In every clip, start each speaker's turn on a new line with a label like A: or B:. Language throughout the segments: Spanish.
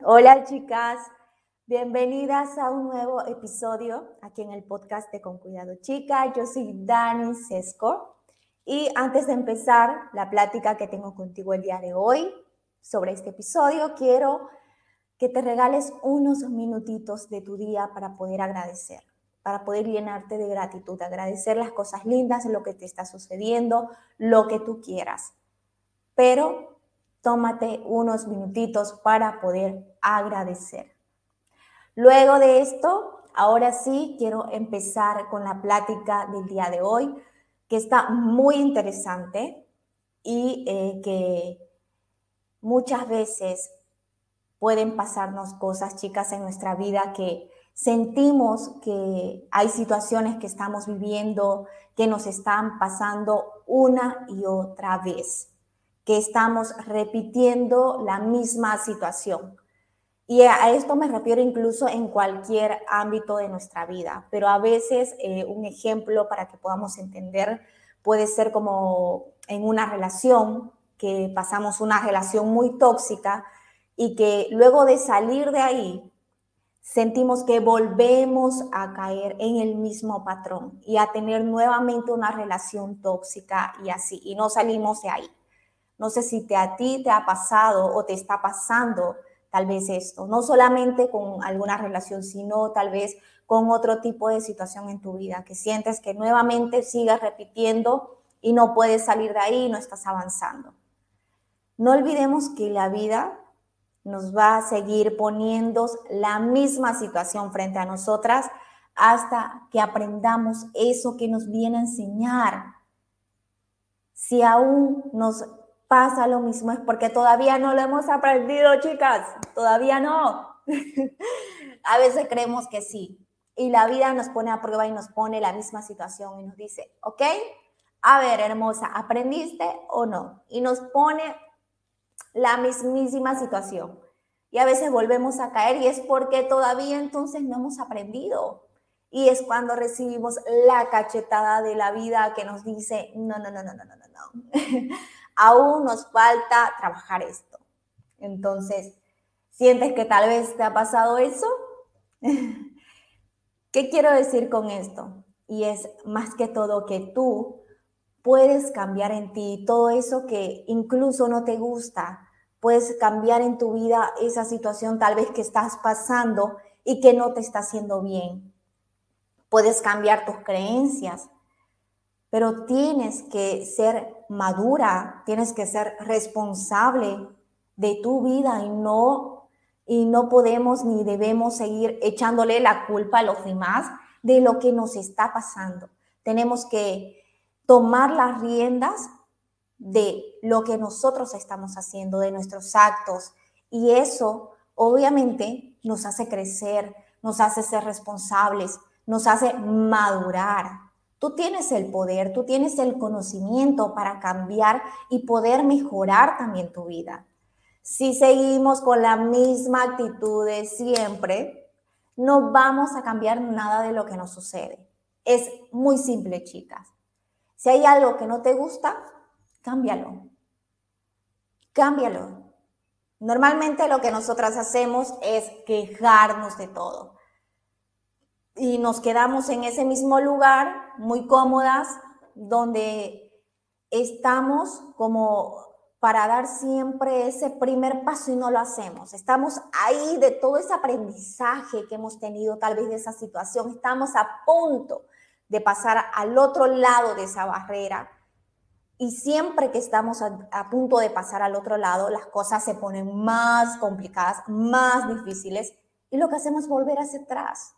A: Hola chicas, bienvenidas a un nuevo episodio aquí en el podcast de Con Cuidado Chica. Yo soy Dani Sesco y antes de empezar la plática que tengo contigo el día de hoy sobre este episodio, quiero que te regales unos minutitos de tu día para poder agradecer, para poder llenarte de gratitud, agradecer las cosas lindas, lo que te está sucediendo, lo que tú quieras. Pero tómate unos minutitos para poder agradecer. Luego de esto, ahora sí quiero empezar con la plática del día de hoy, que está muy interesante y eh, que muchas veces pueden pasarnos cosas, chicas, en nuestra vida que sentimos que hay situaciones que estamos viviendo que nos están pasando una y otra vez que estamos repitiendo la misma situación. Y a esto me refiero incluso en cualquier ámbito de nuestra vida, pero a veces eh, un ejemplo para que podamos entender puede ser como en una relación, que pasamos una relación muy tóxica y que luego de salir de ahí sentimos que volvemos a caer en el mismo patrón y a tener nuevamente una relación tóxica y así, y no salimos de ahí. No sé si te, a ti te ha pasado o te está pasando tal vez esto, no solamente con alguna relación, sino tal vez con otro tipo de situación en tu vida, que sientes que nuevamente sigas repitiendo y no puedes salir de ahí, no estás avanzando. No olvidemos que la vida nos va a seguir poniendo la misma situación frente a nosotras hasta que aprendamos eso que nos viene a enseñar. Si aún nos pasa lo mismo, es porque todavía no lo hemos aprendido, chicas, todavía no. a veces creemos que sí. Y la vida nos pone a prueba y nos pone la misma situación y nos dice, ok, a ver, hermosa, ¿aprendiste o no? Y nos pone la mismísima situación. Y a veces volvemos a caer y es porque todavía entonces no hemos aprendido. Y es cuando recibimos la cachetada de la vida que nos dice, no, no, no, no, no, no, no. aún nos falta trabajar esto. Entonces, ¿sientes que tal vez te ha pasado eso? ¿Qué quiero decir con esto? Y es más que todo que tú puedes cambiar en ti todo eso que incluso no te gusta. Puedes cambiar en tu vida esa situación tal vez que estás pasando y que no te está haciendo bien. Puedes cambiar tus creencias, pero tienes que ser madura, tienes que ser responsable de tu vida y no, y no podemos ni debemos seguir echándole la culpa a los demás de lo que nos está pasando. Tenemos que tomar las riendas de lo que nosotros estamos haciendo, de nuestros actos. Y eso obviamente nos hace crecer, nos hace ser responsables, nos hace madurar. Tú tienes el poder, tú tienes el conocimiento para cambiar y poder mejorar también tu vida. Si seguimos con la misma actitud de siempre, no vamos a cambiar nada de lo que nos sucede. Es muy simple, chicas. Si hay algo que no te gusta, cámbialo. Cámbialo. Normalmente lo que nosotras hacemos es quejarnos de todo y nos quedamos en ese mismo lugar, muy cómodas, donde estamos como para dar siempre ese primer paso y no lo hacemos. Estamos ahí de todo ese aprendizaje que hemos tenido tal vez de esa situación. Estamos a punto de pasar al otro lado de esa barrera. Y siempre que estamos a, punto de pasar al otro lado, las cosas se ponen más complicadas, más difíciles. Y lo que hacemos es volver hacia atrás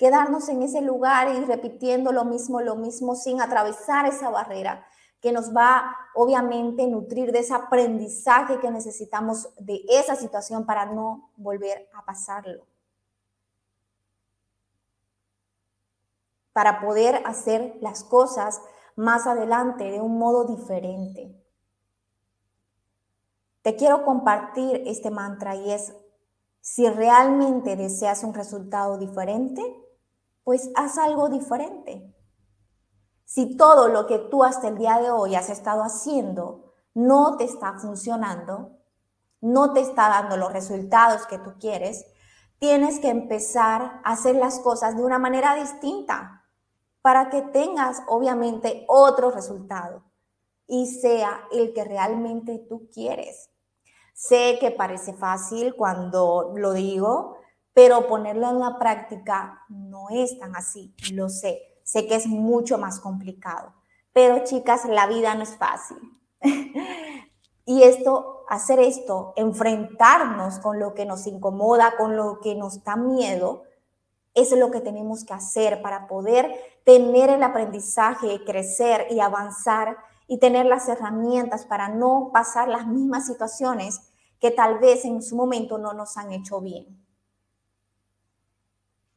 A: quedarnos en ese lugar y repitiendo lo mismo, lo mismo, sin atravesar esa barrera que nos va obviamente nutrir de ese aprendizaje que necesitamos de esa situación para no volver a pasarlo. Para poder hacer las cosas más adelante de un modo diferente. Te quiero compartir este mantra y es, si realmente deseas un resultado diferente, pues haz algo diferente. Si todo lo que tú hasta el día de hoy has estado haciendo no te está funcionando, no te está dando los resultados que tú quieres, tienes que empezar a hacer las cosas de una manera distinta para que tengas obviamente otro resultado y sea el que realmente tú quieres. Sé que parece fácil cuando lo digo, pero ponerlo en la práctica no es tan así, lo sé. Sé que es mucho más complicado. Pero chicas, la vida no es fácil. y esto, hacer esto, enfrentarnos con lo que nos incomoda, con lo que nos da miedo, es lo que tenemos que hacer para poder tener el aprendizaje, crecer y avanzar y tener las herramientas para no pasar las mismas situaciones que tal vez en su momento no nos han hecho bien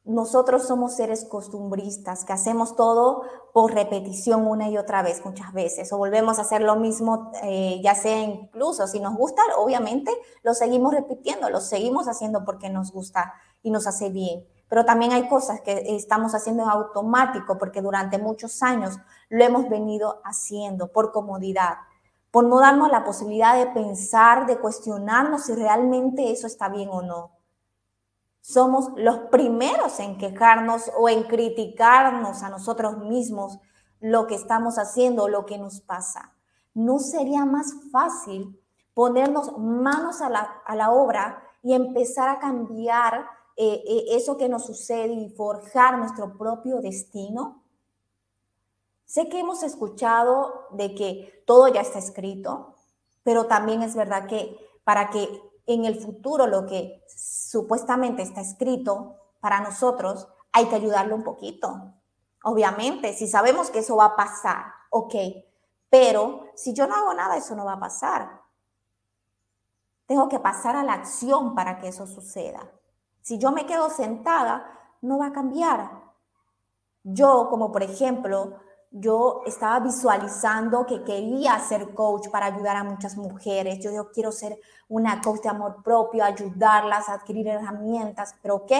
A: nosotros somos seres costumbristas, que hacemos todo por repetición una y otra vez, muchas veces, o volvemos a hacer lo mismo, eh, ya sea incluso si nos gusta, obviamente lo seguimos repitiendo, lo seguimos haciendo porque nos gusta y nos hace bien. Pero también hay cosas que estamos haciendo en automático porque durante muchos años lo hemos venido haciendo por comodidad, por no darnos la posibilidad de pensar, de cuestionarnos si realmente eso está bien o no somos los primeros en quejarnos o en criticarnos a nosotros mismos lo que estamos haciendo, lo que nos pasa. ¿No sería más fácil ponernos manos a la, obra y empezar a cambiar eh, eh, eso que nos sucede y forjar nuestro propio destino? Sé que hemos escuchado de que todo ya está escrito, pero también es verdad que para que en el futuro lo que supuestamente está escrito para nosotros, hay que ayudarlo un poquito. Obviamente, si sabemos que eso va a pasar, ok, pero si yo no hago nada, eso no va a pasar. Tengo que pasar a la acción para que eso suceda. Si yo me quedo sentada, no va a cambiar. Yo, como por ejemplo, yo estaba visualizando que quería ser coach para ayudar a muchas mujeres. Yo, quiero ser una coach de amor propio, ayudarlas a adquirir herramientas, pero ok,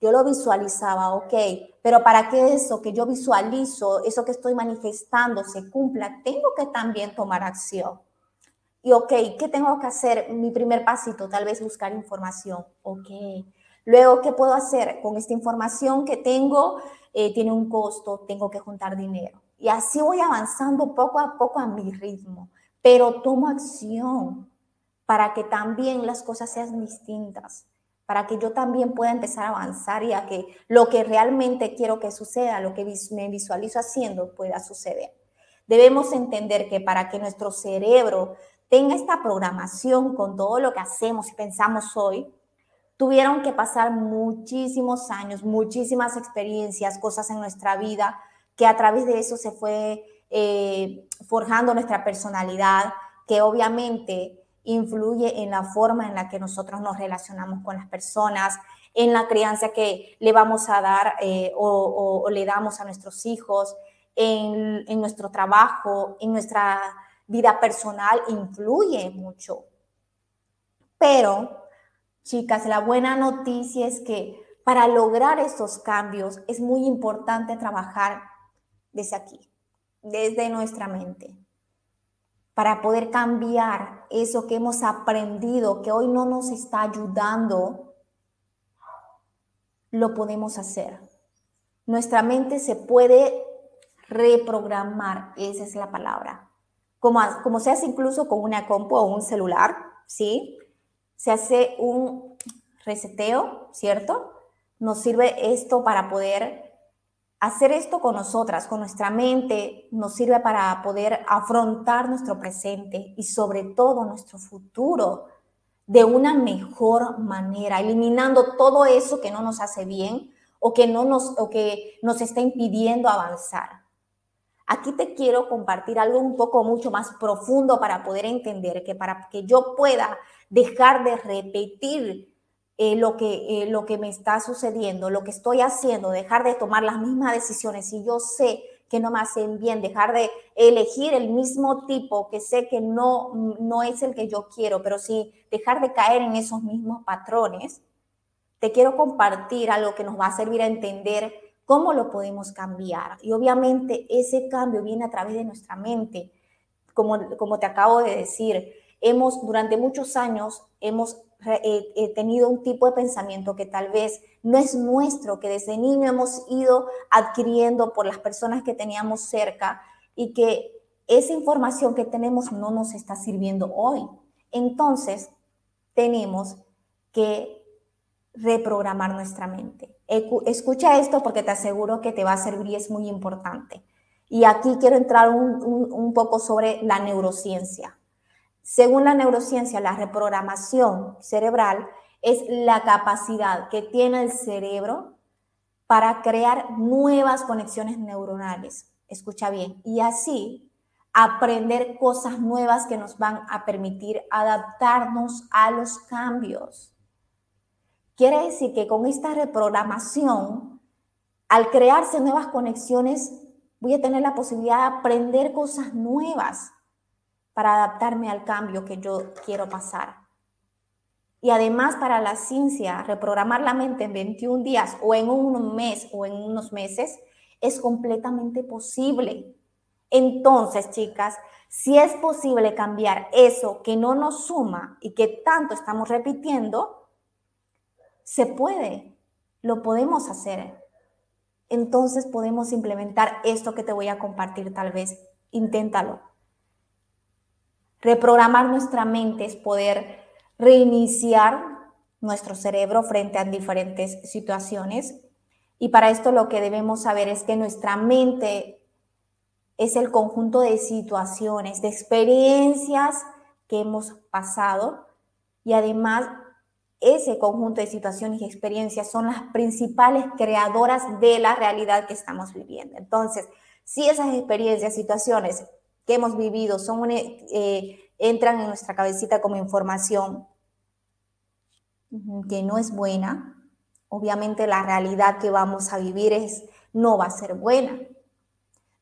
A: yo lo visualizaba, ok, pero para que eso que yo visualizo, eso que estoy manifestando se cumpla, tengo que también tomar acción. Y ok, ¿qué tengo que hacer? Mi primer pasito, tal vez buscar información, ok. Luego, ¿qué puedo hacer con esta información que tengo? Eh, tiene un costo, tengo que juntar dinero. Y así voy avanzando poco a poco a mi ritmo, pero tomo acción para que también las cosas sean distintas, para que yo también pueda empezar a avanzar y a que lo que realmente quiero que suceda, lo que me visualizo haciendo, pueda suceder. Debemos entender que para que nuestro cerebro tenga esta programación con todo lo que hacemos y pensamos hoy, tuvieron que pasar muchísimos años, muchísimas experiencias, cosas en nuestra vida, que a través de eso se fue eh, forjando nuestra personalidad, que obviamente influye en la forma en la que nosotros nos relacionamos con las personas, en la crianza que le vamos a dar eh, o, le damos a nuestros hijos, en, en nuestro trabajo, en nuestra vida personal, influye mucho. Pero Chicas, la buena noticia es que para lograr estos cambios es muy importante trabajar desde aquí, desde nuestra mente, para poder cambiar eso que hemos aprendido, que hoy no nos está ayudando, lo podemos hacer. Nuestra mente se puede reprogramar, esa es la palabra. Como, como se hace incluso con una compu o un celular, ¿sí? Se hace un reseteo, ¿cierto? Nos sirve esto para poder hacer esto con nosotras, con nuestra mente, nos sirve para poder afrontar nuestro presente y sobre todo nuestro futuro de una mejor manera, eliminando todo eso que no nos hace bien o que, no nos, o que nos está impidiendo avanzar. Aquí te quiero compartir algo un poco mucho más profundo para poder entender que para que yo pueda dejar de repetir eh, lo, que, eh, lo que me está sucediendo, lo que estoy haciendo, dejar de tomar las mismas decisiones. Y yo sé que no me hacen bien, dejar de elegir el mismo tipo que sé que no, no es el que yo quiero, pero sí dejar de caer en esos mismos patrones, te quiero compartir algo que nos va a servir a entender cómo lo podemos cambiar. Y obviamente ese cambio viene a través de nuestra mente, como, como te acabo de decir, hemos durante muchos años hemos eh, eh, tenido un tipo de pensamiento que tal vez no es nuestro, que desde niño hemos ido adquiriendo por las personas que teníamos cerca y que esa información que tenemos no nos está sirviendo hoy. Entonces, tenemos que reprogramar nuestra mente. Escucha esto porque te aseguro que te va a servir y es muy importante. Y aquí quiero entrar un, poco sobre la neurociencia. Según la neurociencia, la reprogramación cerebral es la capacidad que tiene el cerebro para crear nuevas conexiones neuronales. Escucha bien. Y así aprender cosas nuevas que nos van a permitir adaptarnos a los cambios. Quiere decir que con esta reprogramación, al crearse nuevas conexiones, voy a tener la posibilidad de aprender cosas nuevas para adaptarme al cambio que yo quiero pasar. Y además para la ciencia, reprogramar la mente en 21 días o en un mes o en unos meses es completamente posible. Entonces, chicas, si es posible cambiar eso que no nos suma y que tanto estamos repitiendo, se puede, lo podemos hacer. Entonces podemos implementar esto que te voy a compartir tal vez. Inténtalo. Reprogramar nuestra mente es poder reiniciar nuestro cerebro frente a diferentes situaciones. Y para esto lo que debemos saber es que nuestra mente es el conjunto de situaciones, de experiencias que hemos pasado y además ese conjunto de situaciones y experiencias son las principales creadoras de la realidad que estamos viviendo. Entonces, si esas experiencias, situaciones que hemos vivido son eh, entran en nuestra cabecita como información que no es buena, obviamente la realidad que vamos a vivir es, no va a ser buena.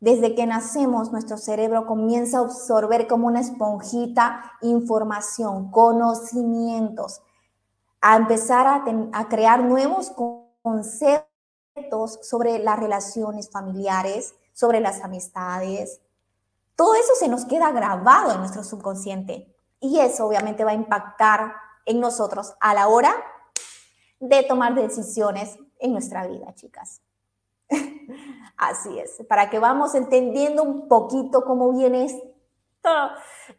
A: Desde que nacemos, nuestro cerebro comienza a absorber como una esponjita información, conocimientos, a empezar a, crear nuevos conceptos sobre las relaciones familiares, sobre las amistades, todo eso se nos queda grabado en nuestro subconsciente y eso obviamente va a impactar en nosotros a la hora de tomar decisiones en nuestra vida, chicas. Así es, para que vamos entendiendo un poquito cómo viene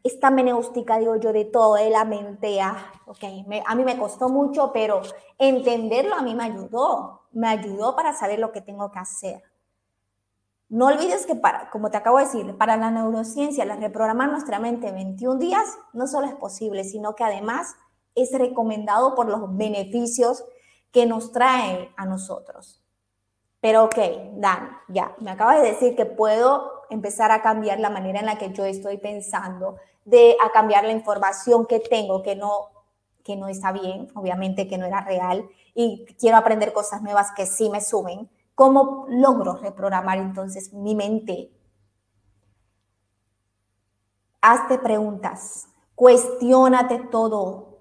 A: esta, meneústica, digo yo, de todo, de la mente. Ah, a mí me costó mucho, pero entenderlo a mí me ayudó, me ayudó para saber lo que tengo que hacer. No olvides que, para, como te acabo de decir, para la neurociencia, la reprogramar nuestra mente en 21 días no solo es posible, sino que además es recomendado por los beneficios que nos trae a nosotros. Pero ok, Dan, ya, me acabas de decir que puedo empezar a cambiar la manera en la que yo estoy pensando, de a cambiar la información que tengo que no que no está bien, obviamente que no era real y quiero aprender cosas nuevas que sí me sumen. ¿Cómo logro reprogramar entonces mi mente? Hazte preguntas, cuestiónate todo.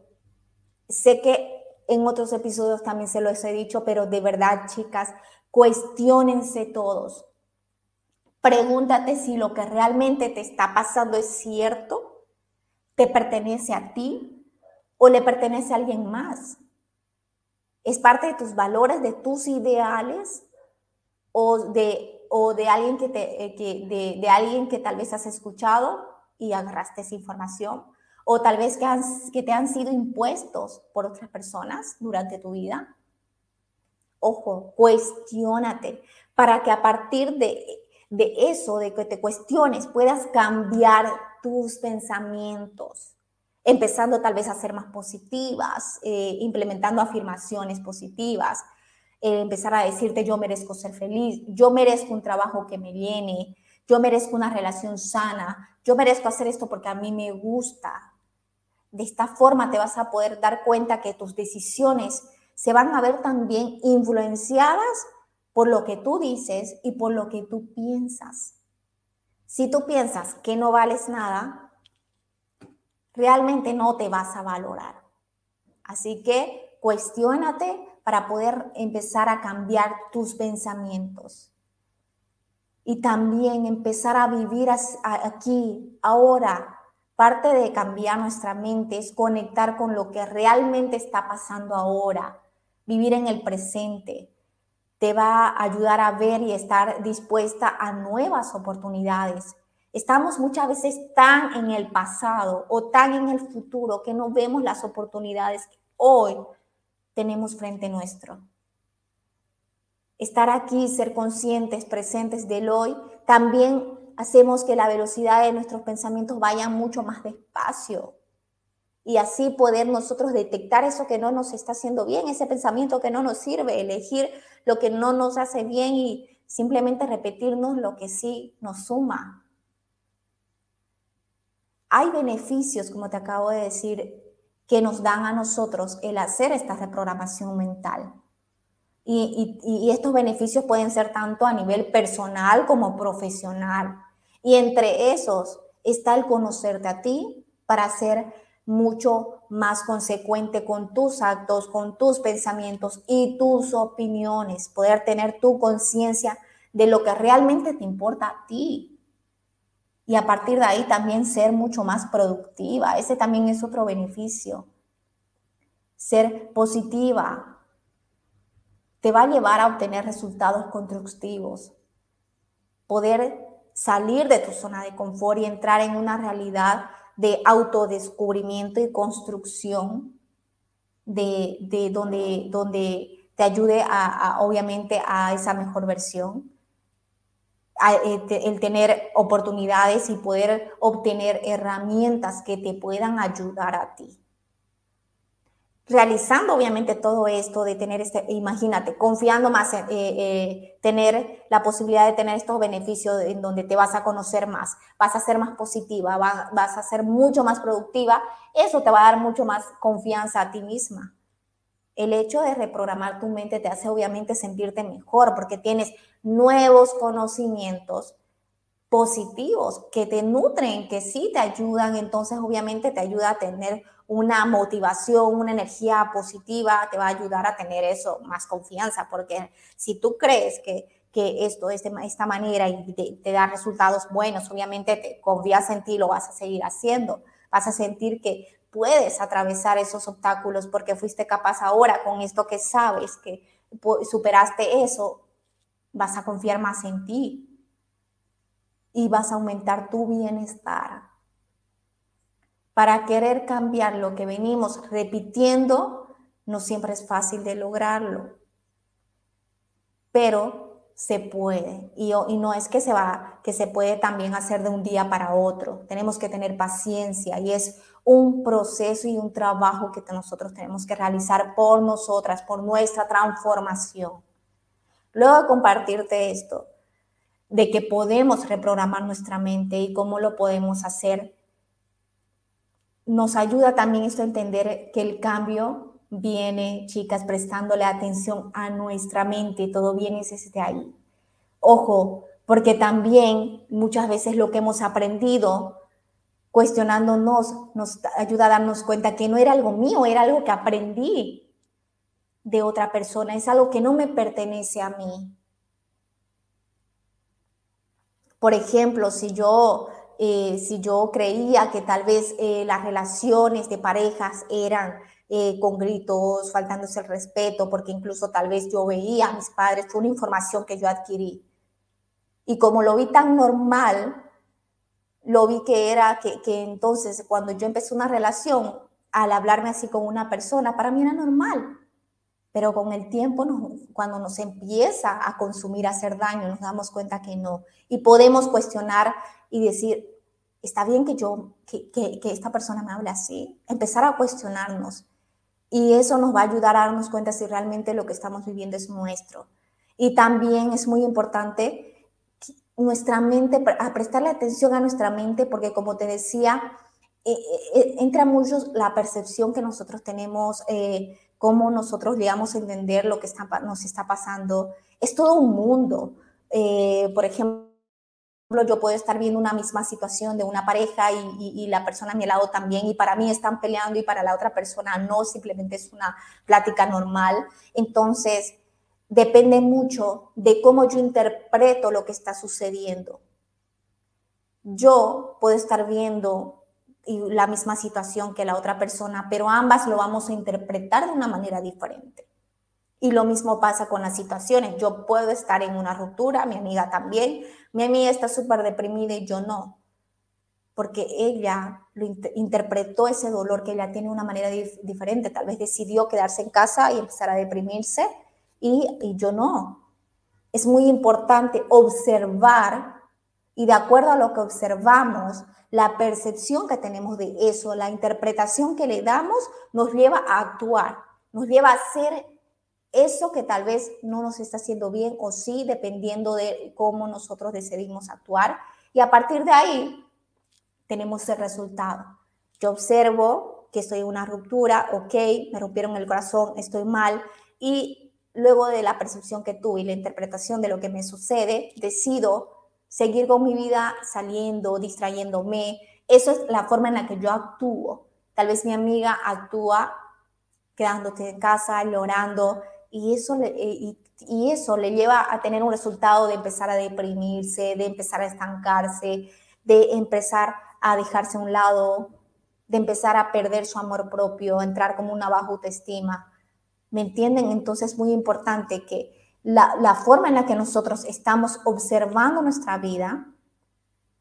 A: Sé que en otros episodios también se los he dicho, pero de verdad, chicas, cuestionense todos. Pregúntate si lo que realmente te está pasando es cierto, te pertenece a ti o le pertenece a alguien más. ¿Es parte de tus valores, de tus ideales? o de, o de, alguien, que te, eh, que, de, alguien que tal vez has escuchado y agarraste esa información, o tal vez que, que te han sido impuestos por otras personas durante tu vida. Ojo, cuestiónate para que a partir de, de eso, de que te cuestiones, puedas cambiar tus pensamientos, empezando tal vez a ser más positivas, eh, implementando afirmaciones positivas, eh, empezar a decirte yo merezco ser feliz, yo merezco un trabajo que me viene, yo merezco una relación sana, yo merezco hacer esto porque a mí me gusta. De esta forma te vas a poder dar cuenta que tus decisiones se van a ver también influenciadas por lo que tú dices y por lo que tú piensas. Si tú piensas que no vales nada, realmente no te vas a valorar. Así que cuestiónate para poder empezar a cambiar tus pensamientos. Y también empezar a vivir aquí, ahora, parte de cambiar nuestra mente es conectar con lo que realmente está pasando ahora, vivir en el presente. Te va a ayudar a ver y estar dispuesta a nuevas oportunidades. Estamos muchas veces tan en el pasado o tan en el futuro que no vemos las oportunidades que hoy tenemos frente nuestro. Estar aquí, ser conscientes, presentes del hoy, también hacemos que la velocidad de nuestros pensamientos vaya mucho más despacio y así poder nosotros detectar eso que no nos está haciendo bien, ese pensamiento que no nos sirve, elegir lo que no nos hace bien y simplemente repetirnos lo que sí nos suma. Hay beneficios, como te acabo de decir, que nos dan a nosotros el hacer esta reprogramación mental. Y, estos beneficios pueden ser tanto a nivel personal como profesional. Y entre esos está el conocerte a ti para ser mucho más consecuente con tus actos, con tus pensamientos y tus opiniones, poder tener tu conciencia de lo que realmente te importa a ti. Y a partir de ahí también ser mucho más productiva. Ese también es otro beneficio. Ser positiva, te va a llevar a obtener resultados constructivos. Poder salir de tu zona de confort y entrar en una realidad de autodescubrimiento y construcción de, de donde, donde te ayude a, obviamente a esa mejor versión, eh, el tener oportunidades y poder obtener herramientas que te puedan ayudar a ti realizando obviamente todo esto de tener este, imagínate, confiando más, en eh, eh, tener la posibilidad de tener estos beneficios en donde te vas a conocer más, vas a ser más positiva, vas a ser mucho más productiva, eso te va a dar mucho más confianza a ti misma. El hecho de reprogramar tu mente te hace obviamente sentirte mejor porque tienes nuevos conocimientos positivos que te nutren, que sí te ayudan, entonces obviamente te ayuda a tener una motivación, una energía positiva, te va a ayudar a tener eso, más confianza, porque si tú crees que, que esto es de esta manera y te, da resultados buenos, obviamente te confías en ti, lo vas a seguir haciendo, vas a sentir que puedes atravesar esos obstáculos porque fuiste capaz ahora con esto que sabes, que superaste eso, vas a confiar más en ti, y vas a aumentar tu bienestar. Para querer cambiar lo que venimos repitiendo, no siempre es fácil de lograrlo, pero se puede. Y, no es que se va, que se puede también hacer de un día para otro. Tenemos que tener paciencia y es un proceso y un trabajo que nosotros tenemos que realizar por nosotras, por nuestra transformación. Luego de compartirte esto, de que podemos reprogramar nuestra mente y cómo lo podemos hacer. Nos ayuda también esto a entender que el cambio viene, chicas, prestándole atención a nuestra mente, todo viene desde ahí. Ojo, porque también muchas veces lo que hemos aprendido cuestionándonos nos ayuda a darnos cuenta que no era algo mío, era algo que aprendí de otra persona, es algo que no me pertenece a mí. Por ejemplo, si yo, eh, si yo creía que tal vez eh, las relaciones de parejas eran eh, con gritos, faltándose el respeto, porque incluso tal vez yo veía a mis padres, fue una información que yo adquirí. Y como lo vi tan normal, lo vi que era que, que entonces cuando yo empecé una relación, al hablarme así con una persona, para mí era normal. Pero con el tiempo, cuando nos empieza a consumir, a hacer daño, nos damos cuenta que no. Y podemos cuestionar y decir, está bien que yo, que, que, que esta persona me hable así. Empezar a cuestionarnos. Y eso nos va a ayudar a darnos cuenta si realmente lo que estamos viviendo es nuestro. Y también es muy importante nuestra mente, a prestarle atención a nuestra mente, porque como te decía, eh, eh, entra mucho la percepción que nosotros tenemos eh, cómo nosotros llegamos a entender lo que está, nos está pasando. Es todo un mundo. Eh, por ejemplo, yo puedo estar viendo una misma situación de una pareja y, la persona a mi lado también, y para mí están peleando y para la otra persona no, simplemente es una plática normal. Entonces, depende mucho de cómo yo interpreto lo que está sucediendo. Yo puedo estar viendo y la misma situación que la otra persona, pero ambas lo vamos a interpretar de una manera diferente. Y lo mismo pasa con las situaciones. Yo puedo estar en una ruptura, mi amiga también. Mi amiga está súper deprimida y yo no. Porque ella lo interpretó ese dolor que ella tiene de una manera diferente. Tal vez decidió quedarse en casa y empezar a deprimirse y, y yo no. Es muy importante observar y de acuerdo a lo que observamos, la percepción que tenemos de eso, la interpretación que le damos, nos lleva a actuar, nos lleva a hacer eso que tal vez no nos está haciendo bien o sí, dependiendo de cómo nosotros decidimos actuar. Y a partir de ahí tenemos el resultado. Yo observo que estoy en una ruptura, ok, me rompieron el corazón, estoy mal. Y luego de la percepción que tuve y la interpretación de lo que me sucede, decido seguir con mi vida saliendo, distrayéndome. Eso es la forma en la que yo actúo. Tal vez mi amiga actúa quedándote en casa, llorando, y eso, le, eh, y, eso le lleva a tener un resultado de empezar a deprimirse, de empezar a estancarse, de empezar a dejarse a un lado, de empezar a perder su amor propio, entrar como una baja autoestima. ¿Me entienden? Entonces es muy importante que la, forma en la que nosotros estamos observando nuestra vida,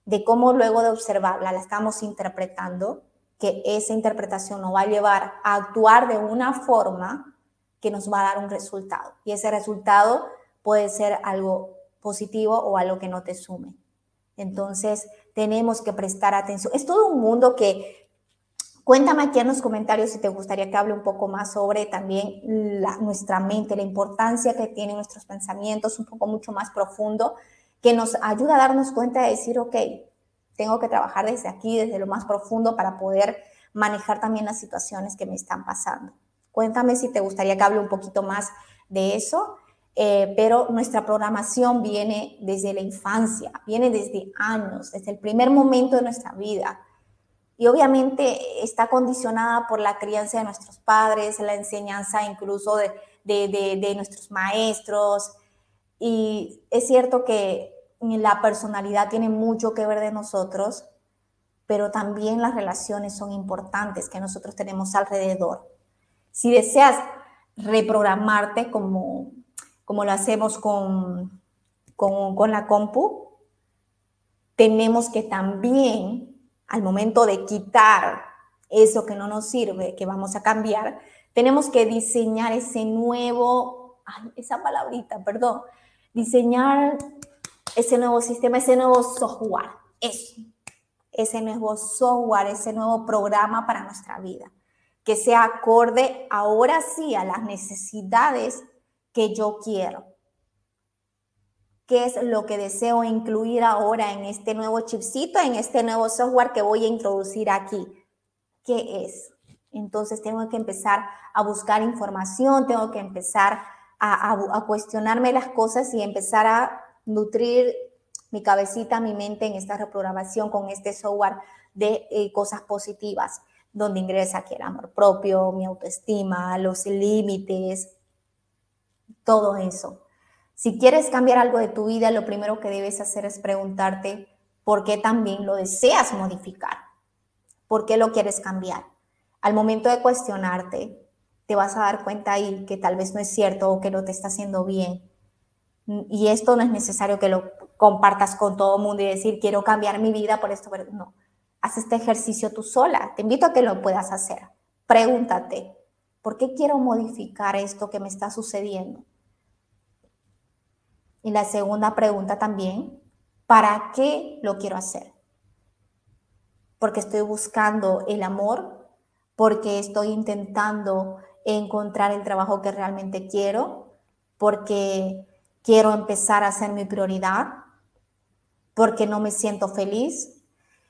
A: de cómo luego de observarla la estamos interpretando, que esa interpretación nos va a llevar a actuar de una forma que nos va a dar un resultado. Y ese resultado puede ser algo positivo o algo que no te sume. Entonces, tenemos que prestar atención. Es todo un mundo que Cuéntame aquí en los comentarios si te gustaría que hable un poco más sobre también nuestra mente, la importancia que tienen nuestros pensamientos, un poco mucho más profundo, que nos ayuda a darnos cuenta de decir, ok, tengo que trabajar desde aquí, desde lo más profundo, para poder manejar también las situaciones que me están pasando. Cuéntame si te gustaría que hable un poquito más de eso, eh, pero nuestra programación viene desde la infancia, viene desde años, desde el primer momento de nuestra vida y obviamente está condicionada por la crianza de nuestros padres, la enseñanza incluso de, de, nuestros maestros. Y es cierto que la personalidad tiene mucho que ver de nosotros, pero también las relaciones son importantes que nosotros tenemos alrededor. Si deseas reprogramarte como, como lo hacemos con, con, con la compu, tenemos que también al momento de quitar eso que no nos sirve, que vamos a cambiar, tenemos que diseñar ese nuevo, esa palabrita, perdón, diseñar ese nuevo sistema, ese nuevo software, ese nuevo software, ese nuevo programa para nuestra vida, que sea acorde ahora sí a las necesidades que yo quiero qué es lo que deseo incluir ahora en este nuevo chipcito, en este nuevo software que voy a introducir aquí. ¿Qué es? Entonces tengo que empezar a buscar información, tengo que empezar a, cuestionarme las cosas y empezar a nutrir mi cabecita, mi mente en esta reprogramación con este software de eh, cosas positivas, donde ingresa aquí el amor propio, mi autoestima, los límites, todo eso. Si quieres cambiar algo de tu vida, lo primero que debes hacer es preguntarte por qué también lo deseas modificar. ¿Por qué lo quieres cambiar? Al momento de cuestionarte, te vas a dar cuenta ahí que tal vez no es cierto o que no te está haciendo bien. Y esto no es necesario que lo compartas con todo el mundo y decir, quiero cambiar mi vida por esto. No, haz este ejercicio tú sola. Te invito a que lo puedas hacer. Pregúntate, ¿por qué quiero modificar esto que me está sucediendo? Y la segunda pregunta también, ¿para qué lo quiero hacer? Porque estoy buscando el amor, porque estoy intentando encontrar el trabajo que realmente quiero, porque quiero empezar a ser mi prioridad, porque no me siento feliz.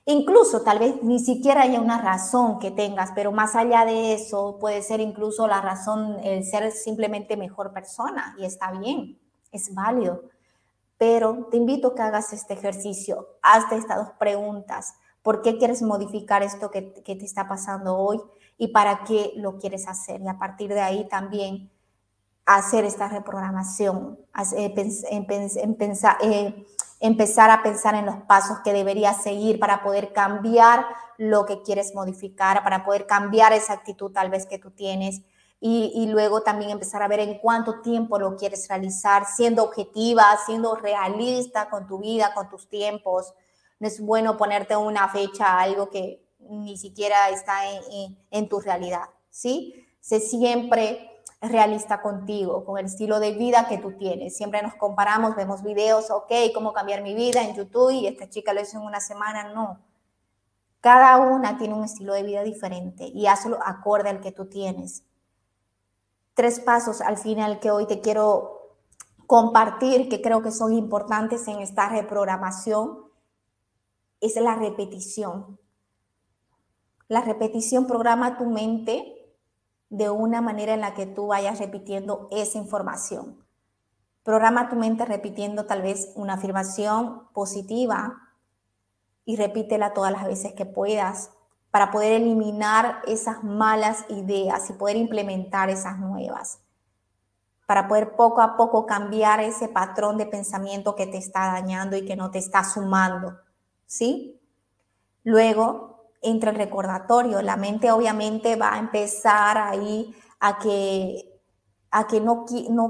A: Incluso tal vez ni siquiera haya una razón que tengas, pero más allá de eso puede ser incluso la razón el ser simplemente mejor persona y está bien es válido. Pero te invito a que hagas este ejercicio, hazte estas dos preguntas. ¿Por qué quieres modificar esto que, te está pasando hoy? ¿Y para qué lo quieres hacer? Y a partir de ahí también hacer esta reprogramación, eh, empezar a pensar en los pasos que deberías seguir para poder cambiar lo que quieres modificar, para poder cambiar esa actitud tal vez que tú tienes. Y, luego también empezar a ver en cuánto tiempo lo quieres realizar, siendo objetiva, siendo realista con tu vida, con tus tiempos. No es bueno ponerte una fecha algo que ni siquiera está en, en tu realidad, ¿sí? Sé siempre realista contigo, con el estilo de vida que tú tienes. Siempre nos comparamos, vemos videos, ok, cómo cambiar mi vida en YouTube y esta chica lo hizo en una semana. No. Cada una tiene un estilo de vida diferente y hazlo acorde al que tú tienes. Tres pasos al final que hoy te quiero compartir, que creo que son importantes en esta reprogramación, es la repetición. La repetición programa tu mente de una manera en la que tú vayas repitiendo esa información. Programa tu mente repitiendo tal vez una afirmación positiva y repítela todas las veces que puedas para poder eliminar esas malas ideas y poder implementar esas nuevas. Para poder poco a poco cambiar ese patrón de pensamiento que te está dañando y que no te está sumando. ¿Sí? Luego, entra el recordatorio. La mente obviamente va a empezar ahí a que, a que no,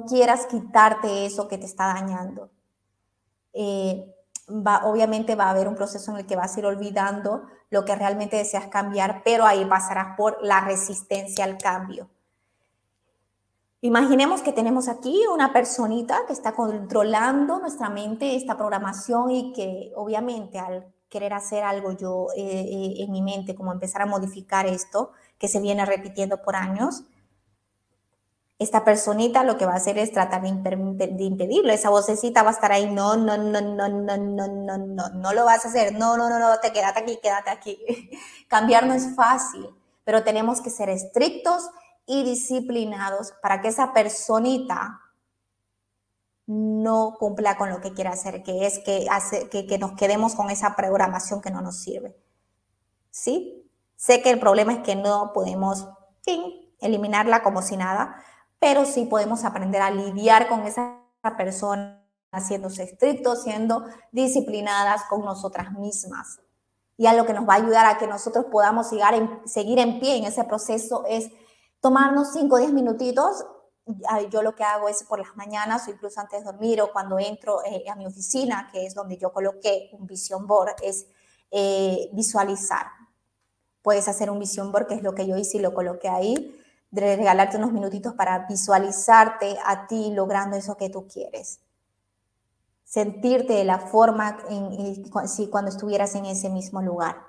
A: quieras quitarte eso que te está dañando. Eh, va, obviamente va a haber un proceso en el que vas a ir olvidando lo que realmente deseas cambiar, pero ahí pasarás por la resistencia al cambio. Imaginemos que tenemos aquí una personita que está controlando nuestra mente, esta programación y que obviamente al querer hacer algo yo eh, eh, en mi mente, como empezar a modificar esto que se viene repitiendo por años, esta personita lo que va a hacer es tratar de, impedirlo. Esa vocecita va a estar ahí, no, no, no, no, no, no, no, no, no lo vas a hacer, no, no, no, no, te quédate aquí, quédate aquí. Cambiar no es fácil, pero tenemos que ser estrictos y disciplinados para que esa personita no cumpla con lo que quiere hacer, que es que, hace, que, nos quedemos con esa programación que no nos sirve. ¿Sí? Sé que el problema es que no podemos eliminarla como si nada, pero sí podemos aprender a lidiar con esa persona, haciéndose estrictos, siendo disciplinadas con nosotras mismas. Y a lo que nos va a ayudar a que nosotros podamos seguir en pie en ese proceso es tomarnos 5 o 10 minutitos yo lo que hago es por las mañanas o incluso antes de dormir o cuando entro eh, a mi oficina, que es donde yo coloqué un vision board, es eh, visualizar. Puedes hacer un vision board, que es lo que yo hice y lo coloqué ahí, de regalarte unos minutitos para visualizarte a ti logrando eso que tú quieres. Sentirte de la forma en, cuando estuvieras en ese mismo lugar.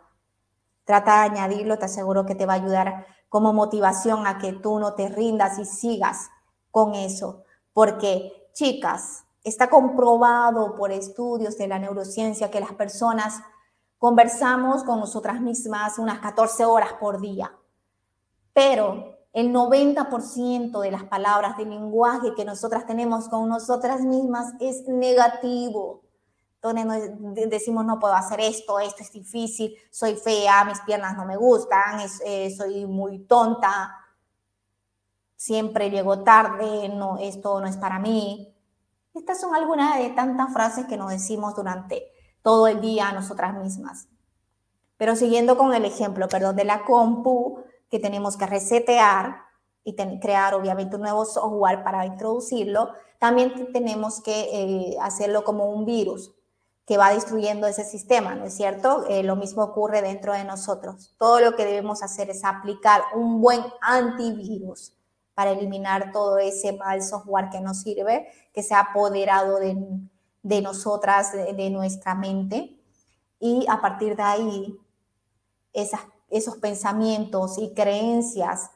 A: Trata de añadirlo, te aseguro que te va a ayudar como motivación a que tú no te rindas y sigas con eso, porque chicas, está comprobado por estudios de la neurociencia que las personas conversamos con nosotras mismas unas 14 horas por día, pero el 90% de las palabras del lenguaje que nosotras tenemos con nosotras mismas es negativo. Entonces decimos, no puedo hacer esto, esto es difícil, soy fea, mis piernas no me gustan, eh, soy muy tonta, siempre llego tarde, no, esto no es para mí. Estas son algunas de tantas frases que nos decimos durante todo el día a nosotras mismas. Pero siguiendo con el ejemplo, perdón, de la compu, que tenemos que resetear y crear obviamente un nuevo software para introducirlo, también tenemos que eh, hacerlo como un virus que va destruyendo ese sistema, ¿no es cierto? Eh, lo mismo ocurre dentro de nosotros. Todo lo que debemos hacer es aplicar un buen antivirus para eliminar todo ese mal software que nos sirve, que se ha apoderado de, nosotras, de, nuestra mente. Y a partir de ahí, esos pensamientos y creencias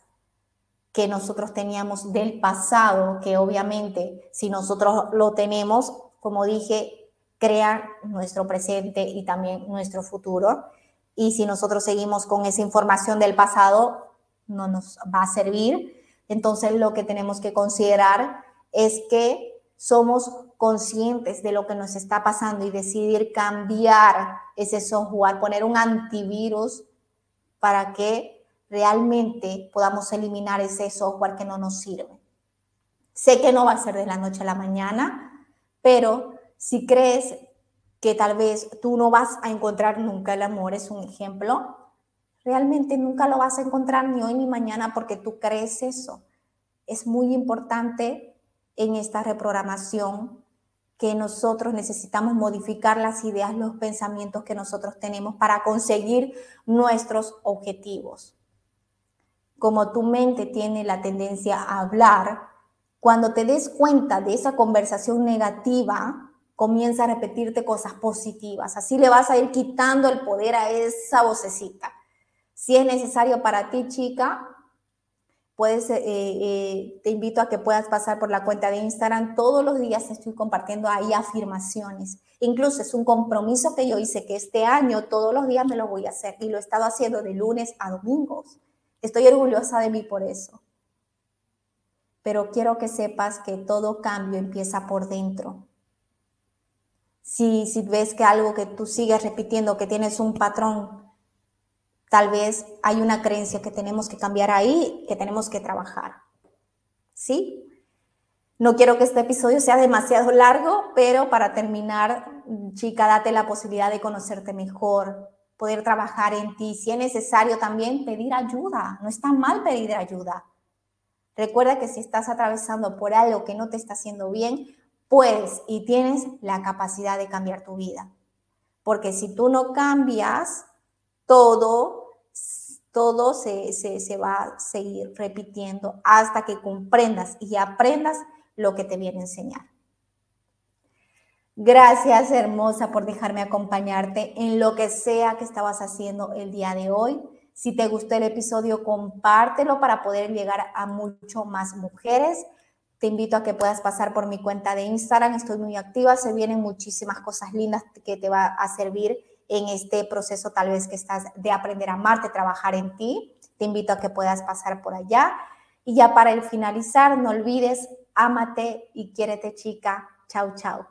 A: que nosotros teníamos del pasado, que obviamente si nosotros lo tenemos, como dije, crea nuestro presente y también nuestro futuro. Y si nosotros seguimos con esa información del pasado, no nos va a servir entonces lo que tenemos que considerar es que somos conscientes de lo que nos está pasando y decidir cambiar ese software, poner un antivirus para que realmente podamos eliminar ese software que no nos sirve. Sé que no va a ser de la noche a la mañana, pero si crees que tal vez tú no vas a encontrar nunca el amor, es un ejemplo, realmente nunca lo vas a encontrar ni hoy ni mañana porque tú crees eso. Es muy importante en esta reprogramación que nosotros necesitamos modificar las ideas, los pensamientos que nosotros tenemos para conseguir nuestros objetivos. Como tu mente tiene la tendencia a hablar, cuando te des cuenta de esa conversación negativa, comienza a repetirte cosas positivas. Así le vas a ir quitando el poder a esa vocecita. Si es necesario para ti, chica, puedes, eh, eh, te invito a que puedas pasar por la cuenta de Instagram. Todos los días estoy compartiendo ahí afirmaciones. Incluso es un compromiso que yo hice que este año todos los días me lo voy a hacer y lo he estado haciendo de lunes a domingos. Estoy orgullosa de mí por eso. Pero quiero que sepas que todo cambio empieza por dentro. Si, si ves que algo que tú sigues repitiendo, que tienes un patrón Tal vez hay una creencia que tenemos que cambiar ahí, que tenemos que trabajar. ¿Sí? No quiero que este episodio sea demasiado largo, pero para terminar, chica, date la posibilidad de conocerte mejor, poder trabajar en ti. Si es necesario también pedir ayuda. No está mal pedir ayuda. Recuerda que si estás atravesando por algo que no te está haciendo bien, puedes y tienes la capacidad de cambiar tu vida. Porque si tú no cambias, todo, todo se, se, va a seguir repitiendo hasta que comprendas y aprendas lo que te viene a enseñar. Gracias, hermosa, por dejarme acompañarte en lo que sea que estabas haciendo el día de hoy. Si te gustó el episodio, compártelo para poder llegar a mucho más mujeres. Te invito a que puedas pasar por mi cuenta de Instagram. Estoy muy activa. Se vienen muchísimas cosas lindas que te va a servir en este proceso tal vez que estás de aprender a amarte, trabajar en ti. Te invito a que puedas pasar por allá. Y ya para el finalizar, no olvides, ámate y quiérete chica. Chau, chau.